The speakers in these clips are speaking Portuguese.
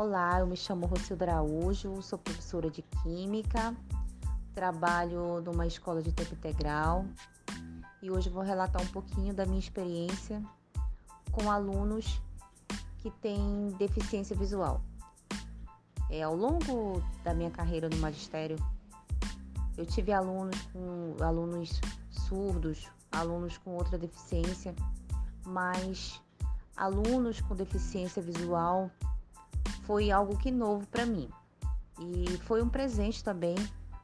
Olá, eu me chamo Rocilda Araújo, sou professora de Química, trabalho numa escola de tempo integral e hoje vou relatar um pouquinho da minha experiência com alunos que têm deficiência visual. É, ao longo da minha carreira no magistério, eu tive alunos com alunos surdos, alunos com outra deficiência, mas alunos com deficiência visual foi algo que novo para mim e foi um presente também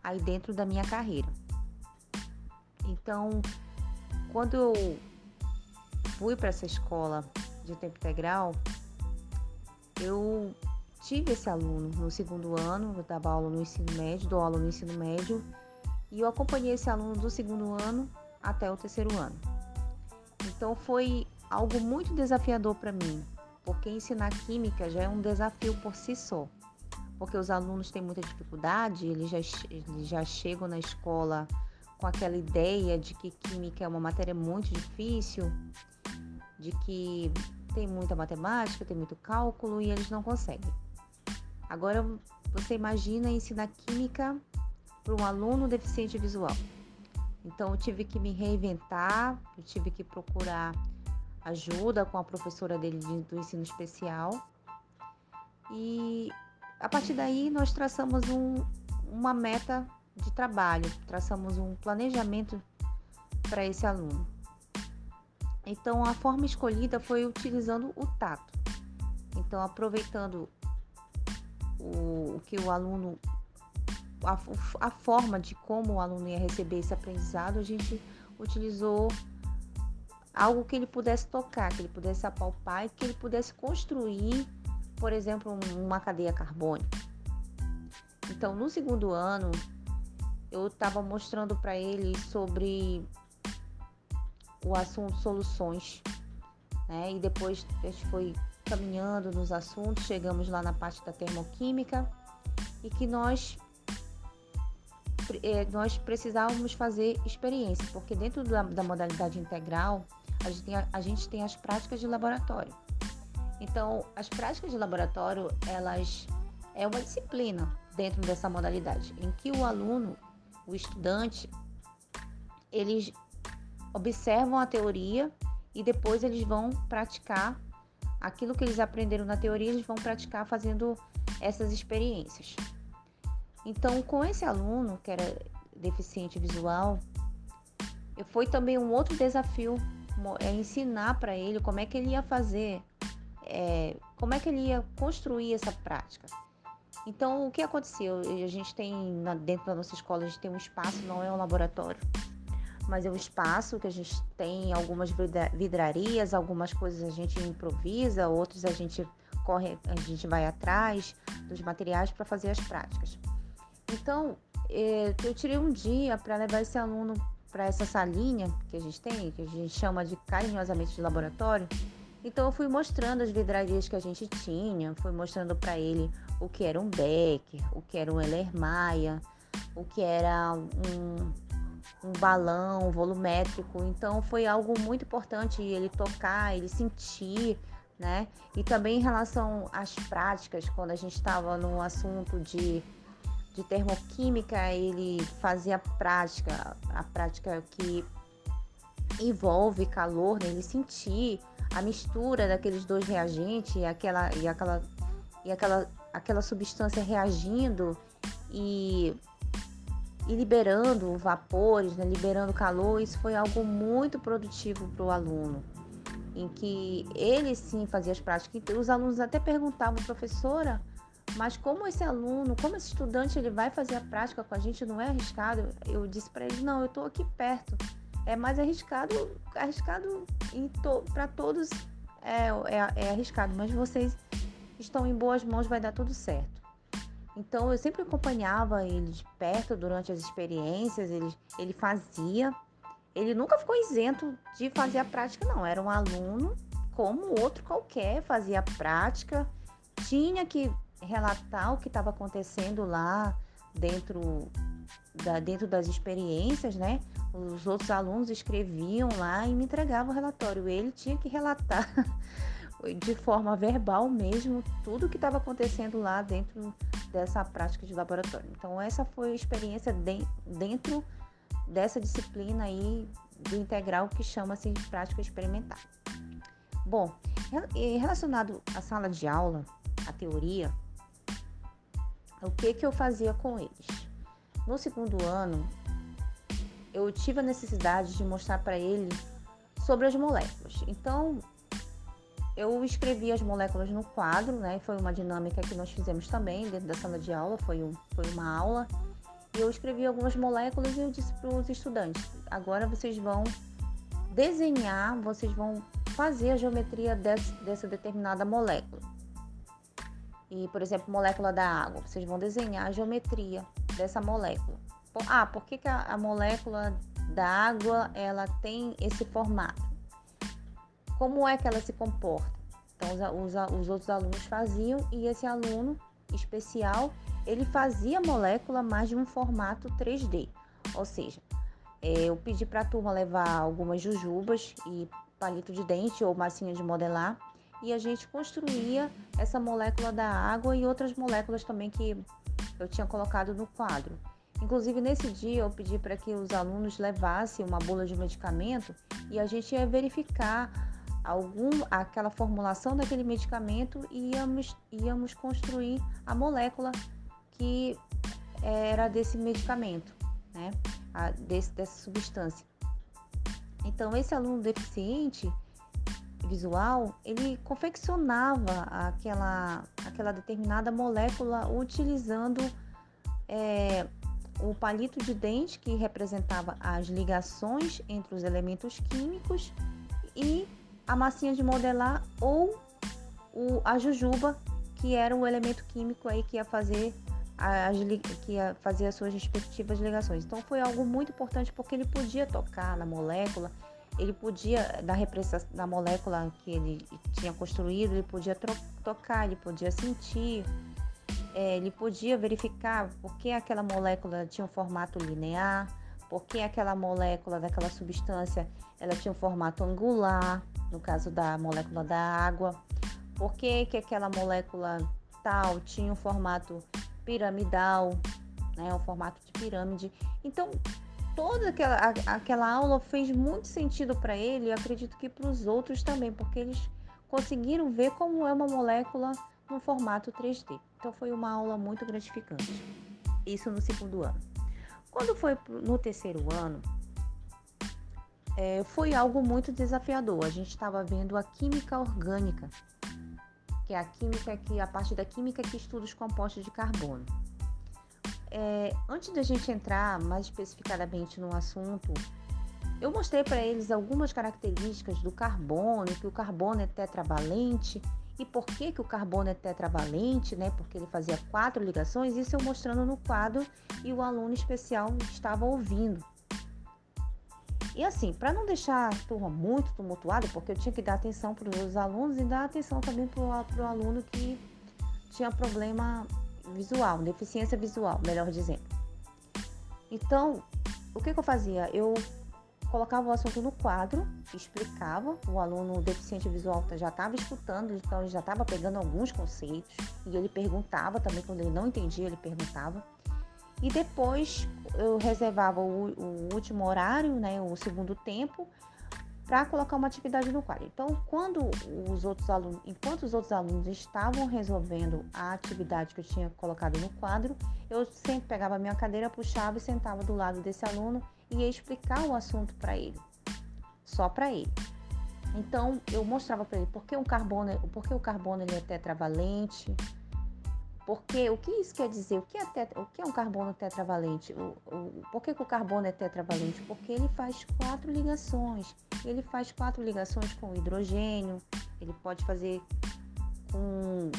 aí dentro da minha carreira. Então, quando eu fui para essa escola de tempo integral, eu tive esse aluno no segundo ano, eu dava aula no ensino médio, dou aula no ensino médio, e eu acompanhei esse aluno do segundo ano até o terceiro ano. Então foi algo muito desafiador para mim, porque ensinar química já é um desafio por si só. Porque os alunos têm muita dificuldade, eles já, eles já chegam na escola com aquela ideia de que química é uma matéria muito difícil, de que tem muita matemática, tem muito cálculo e eles não conseguem. Agora você imagina ensinar química para um aluno deficiente visual. Então eu tive que me reinventar, eu tive que procurar ajuda com a professora dele do ensino especial. E a partir daí nós traçamos um, uma meta de trabalho, traçamos um planejamento para esse aluno. Então a forma escolhida foi utilizando o tato. Então aproveitando o, o que o aluno a, a forma de como o aluno ia receber esse aprendizado, a gente utilizou algo que ele pudesse tocar, que ele pudesse apalpar e que ele pudesse construir, por exemplo, uma cadeia carbônica. Então, no segundo ano, eu estava mostrando para ele sobre o assunto soluções, né? E depois a gente foi caminhando nos assuntos, chegamos lá na parte da termoquímica e que nós eh, nós precisávamos fazer experiência, porque dentro da, da modalidade integral a gente, tem, a gente tem as práticas de laboratório. Então, as práticas de laboratório, elas é uma disciplina dentro dessa modalidade, em que o aluno, o estudante, eles observam a teoria e depois eles vão praticar aquilo que eles aprenderam na teoria, eles vão praticar fazendo essas experiências. Então, com esse aluno que era deficiente visual, foi também um outro desafio é ensinar para ele como é que ele ia fazer, é, como é que ele ia construir essa prática. Então, o que aconteceu? A gente tem, dentro da nossa escola, a gente tem um espaço, não é um laboratório, mas é um espaço que a gente tem algumas vidrarias, algumas coisas a gente improvisa, outros a gente corre, a gente vai atrás dos materiais para fazer as práticas. Então, é, eu tirei um dia para levar esse aluno para essa salinha que a gente tem, que a gente chama de carinhosamente de laboratório. Então eu fui mostrando as vidrarias que a gente tinha, fui mostrando para ele o que era um Becker, o que era um Maia, o que era um, um balão volumétrico. Então foi algo muito importante ele tocar, ele sentir, né? E também em relação às práticas, quando a gente estava no assunto de de termoquímica, ele fazia prática, a prática que envolve calor, né? ele sentir a mistura daqueles dois reagentes e aquela, e aquela, e aquela, aquela substância reagindo e, e liberando vapores, né? liberando calor, isso foi algo muito produtivo para o aluno, em que ele sim fazia as práticas. Os alunos até perguntavam, professora, mas como esse aluno, como esse estudante, ele vai fazer a prática com a gente, não é arriscado? Eu disse para ele, não, eu estou aqui perto. É mais arriscado, arriscado to, para todos é, é, é arriscado, mas vocês estão em boas mãos, vai dar tudo certo. Então eu sempre acompanhava ele de perto durante as experiências, ele, ele fazia. Ele nunca ficou isento de fazer a prática, não. Era um aluno como outro qualquer, fazia a prática, tinha que relatar o que estava acontecendo lá dentro, da, dentro das experiências, né? Os outros alunos escreviam lá e me entregavam o relatório. Ele tinha que relatar de forma verbal mesmo tudo que estava acontecendo lá dentro dessa prática de laboratório. Então essa foi a experiência de, dentro dessa disciplina aí do integral que chama-se prática experimental. Bom, relacionado à sala de aula, a teoria, o que que eu fazia com eles? No segundo ano, eu tive a necessidade de mostrar para ele sobre as moléculas. Então, eu escrevi as moléculas no quadro, né? Foi uma dinâmica que nós fizemos também dentro da sala de aula, foi, um, foi uma aula. E eu escrevi algumas moléculas e eu disse para os estudantes: agora vocês vão desenhar, vocês vão fazer a geometria desse, dessa determinada molécula. E, por exemplo, molécula da água, vocês vão desenhar a geometria dessa molécula. Ah, por que, que a, a molécula da água ela tem esse formato? Como é que ela se comporta? Então, os, os, os outros alunos faziam e esse aluno especial ele fazia a molécula mais de um formato 3D. Ou seja, é, eu pedi para a turma levar algumas jujubas e palito de dente ou massinha de modelar e a gente construía essa molécula da água e outras moléculas também que eu tinha colocado no quadro. Inclusive, nesse dia, eu pedi para que os alunos levassem uma bula de medicamento e a gente ia verificar algum, aquela formulação daquele medicamento e íamos, íamos construir a molécula que era desse medicamento, né? A, desse, dessa substância. Então, esse aluno deficiente visual, ele confeccionava aquela, aquela determinada molécula utilizando é, o palito de dente, que representava as ligações entre os elementos químicos, e a massinha de modelar ou o, a jujuba, que era o elemento químico aí que ia fazer as, que ia fazer as suas respectivas ligações. Então foi algo muito importante porque ele podia tocar na molécula, ele podia da repressão da molécula que ele tinha construído, ele podia tocar, ele podia sentir, é, ele podia verificar por que aquela molécula tinha um formato linear, por que aquela molécula daquela substância ela tinha um formato angular, no caso da molécula da água, por que, que aquela molécula tal tinha um formato piramidal, né, um formato de pirâmide. Então, toda aquela, aquela aula fez muito sentido para ele e acredito que para os outros também, porque eles conseguiram ver como é uma molécula no formato 3D. Então foi uma aula muito gratificante. Isso no segundo ano. Quando foi no terceiro ano, é, foi algo muito desafiador. A gente estava vendo a química orgânica, que é a química que a parte da química que estuda os compostos de carbono. É, antes da gente entrar mais especificadamente no assunto, eu mostrei para eles algumas características do carbono, que o carbono é tetravalente e por que, que o carbono é tetravalente, né? Porque ele fazia quatro ligações, isso eu mostrando no quadro e o aluno especial estava ouvindo. E assim, para não deixar a turma muito tumultuada, porque eu tinha que dar atenção para os alunos e dar atenção também para o aluno que tinha problema visual, deficiência visual, melhor dizendo. Então, o que, que eu fazia? Eu colocava o assunto no quadro, explicava, o aluno deficiente visual já estava escutando, então ele já estava pegando alguns conceitos e ele perguntava também, quando ele não entendia, ele perguntava. E depois eu reservava o, o último horário, né, o segundo tempo, para colocar uma atividade no quadro. Então, quando os outros alunos, enquanto os outros alunos estavam resolvendo a atividade que eu tinha colocado no quadro, eu sempre pegava a minha cadeira, puxava e sentava do lado desse aluno e ia explicar o assunto para ele, só para ele. Então, eu mostrava para ele por que o carbono, por que o carbono ele é tetravalente, porque o que isso quer dizer? O que é, tetra, o que é um carbono tetravalente? O, o, por que, que o carbono é tetravalente? Porque ele faz quatro ligações. Ele faz quatro ligações com hidrogênio, ele pode fazer com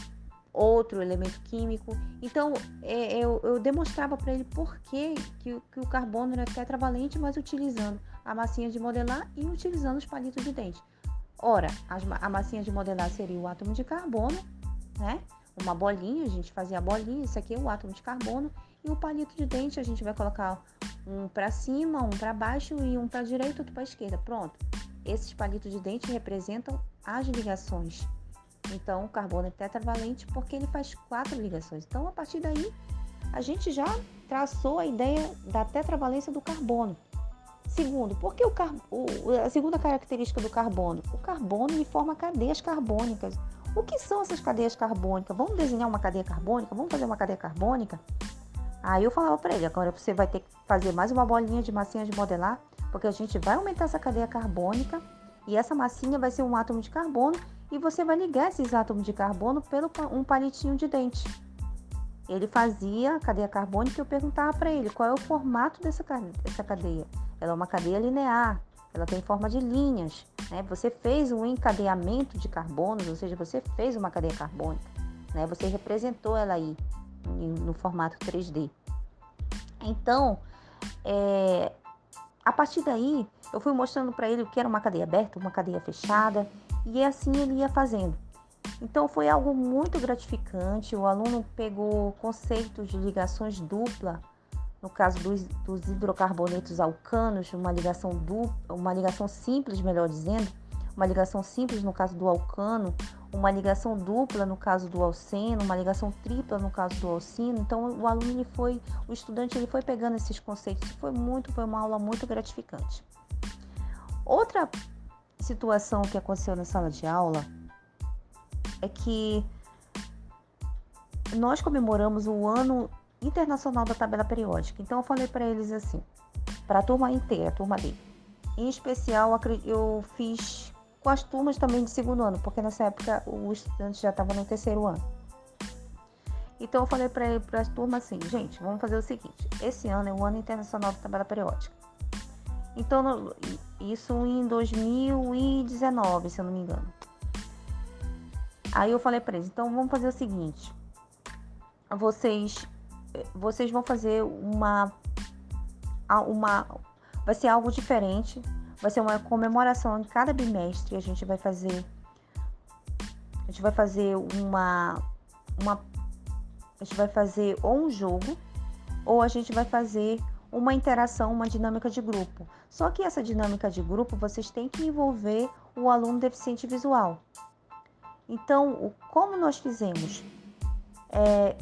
outro elemento químico. Então, é, eu, eu, demonstrava para ele por que, que, que, o carbono era tetravalente, mas utilizando a massinha de modelar e utilizando os palitos de dente. Ora, as, a massinha de modelar seria o átomo de carbono, né? Uma bolinha, a gente fazia a bolinha, isso aqui é o átomo de carbono, e o palito de dente a gente vai colocar um para cima, um para baixo e um para direita, outro para esquerda. Pronto. Esses palitos de dente representam as ligações Então, o carbono é tetravalente porque ele faz quatro ligações. Então, a partir daí, a gente já traçou a ideia da tetravalência do carbono. Segundo, por que o, car... o a segunda característica do carbono? O carbono ele forma cadeias carbônicas. O que são essas cadeias carbônicas? Vamos desenhar uma cadeia carbônica? Vamos fazer uma cadeia carbônica? Aí eu falava para ele, agora você vai ter que fazer mais uma bolinha de massinha de modelar, porque a gente vai aumentar essa cadeia carbônica e essa massinha vai ser um átomo de carbono e você vai ligar esses átomos de carbono pelo um palitinho de dente. Ele fazia a cadeia carbônica e eu perguntava para ele qual é o formato dessa, dessa cadeia. Ela é uma cadeia linear, ela tem forma de linhas. Né? Você fez um encadeamento de carbonos, ou seja, você fez uma cadeia carbônica. Né? Você representou ela aí no formato 3D. Então, é, a partir daí, eu fui mostrando para ele o que era uma cadeia aberta, uma cadeia fechada, e assim ele ia fazendo. Então foi algo muito gratificante. O aluno pegou conceitos de ligações dupla, no caso dos, dos hidrocarbonetos alcanos, uma ligação dupla, uma ligação simples, melhor dizendo, uma ligação simples no caso do alcano, uma ligação dupla no caso do alceno, uma ligação tripla no caso do alcino. Então o aluno ele foi, o estudante ele foi pegando esses conceitos. Foi muito, foi uma aula muito gratificante. Outra situação que aconteceu na sala de aula é que nós comemoramos o ano internacional da tabela periódica. Então eu falei para eles assim, para a turma inteira, a turma dele. Em especial, eu fiz com as turmas também de segundo ano, porque nessa época o estudante já estava no terceiro ano. Então eu falei para as turmas assim, gente, vamos fazer o seguinte: esse ano é o ano internacional da tabela periódica. Então isso em 2019, se eu não me engano. Aí eu falei para eles, então vamos fazer o seguinte: vocês vocês vão fazer uma uma vai ser algo diferente, vai ser uma comemoração em cada bimestre, a gente vai fazer a gente vai fazer uma uma a gente vai fazer ou um jogo ou a gente vai fazer uma interação, uma dinâmica de grupo. Só que essa dinâmica de grupo vocês têm que envolver o aluno deficiente visual. Então, como nós fizemos? É,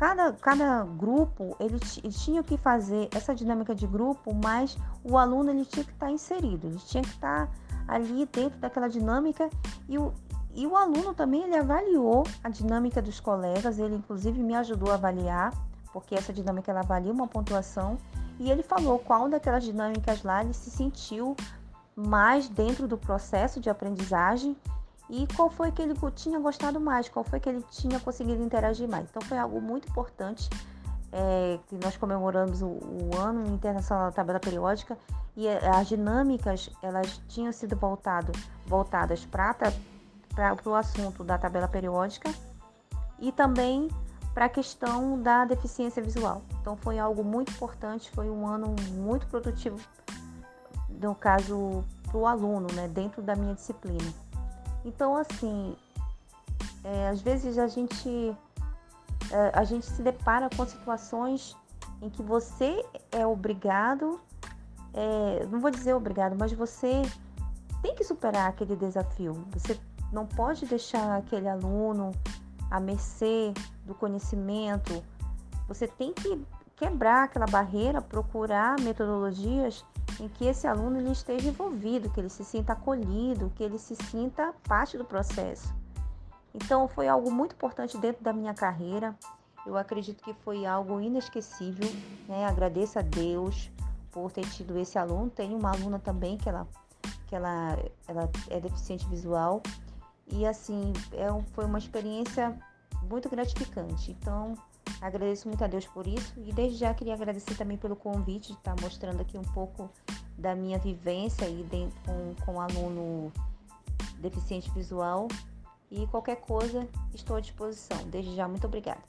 cada, cada grupo ele, ele, tinha que fazer essa dinâmica de grupo, mas o aluno ele tinha que estar inserido, ele tinha que estar ali dentro daquela dinâmica e o, e o aluno também ele avaliou a dinâmica dos colegas, ele inclusive me ajudou a avaliar, porque essa dinâmica ela avalia uma pontuação e ele falou qual daquelas dinâmicas lá ele se sentiu mais dentro do processo de aprendizagem e qual foi que ele tinha gostado mais, qual foi que ele tinha conseguido interagir mais. Então foi algo muito importante é, que nós comemoramos o, o, ano internacional da tabela periódica e as dinâmicas elas tinham sido voltado, voltadas para o assunto da tabela periódica e também para a questão da deficiência visual. Então foi algo muito importante, foi um ano muito produtivo, no caso, para o aluno, né, dentro da minha disciplina. Então, assim, é, às vezes a gente, é, a gente se depara com situações em que você é obrigado, é, não vou dizer obrigado, mas você tem que superar aquele desafio. Você não pode deixar aquele aluno à mercê do conhecimento. Você tem que quebrar aquela barreira, procurar metodologias em que esse aluno ele esteja envolvido, que ele se sinta acolhido, que ele se sinta parte do processo. Então foi algo muito importante dentro da minha carreira. Eu acredito que foi algo inesquecível. Né? Agradeço a Deus por ter tido esse aluno. Tem uma aluna também que ela, que ela, ela é deficiente visual e assim é, foi uma experiência muito gratificante. Então, agradeço muito a Deus por isso e desde já queria agradecer também pelo convite de estar mostrando aqui um pouco da minha vivência aí dentro, com, com aluno deficiente visual. E qualquer coisa, estou à disposição. Desde já, muito obrigada.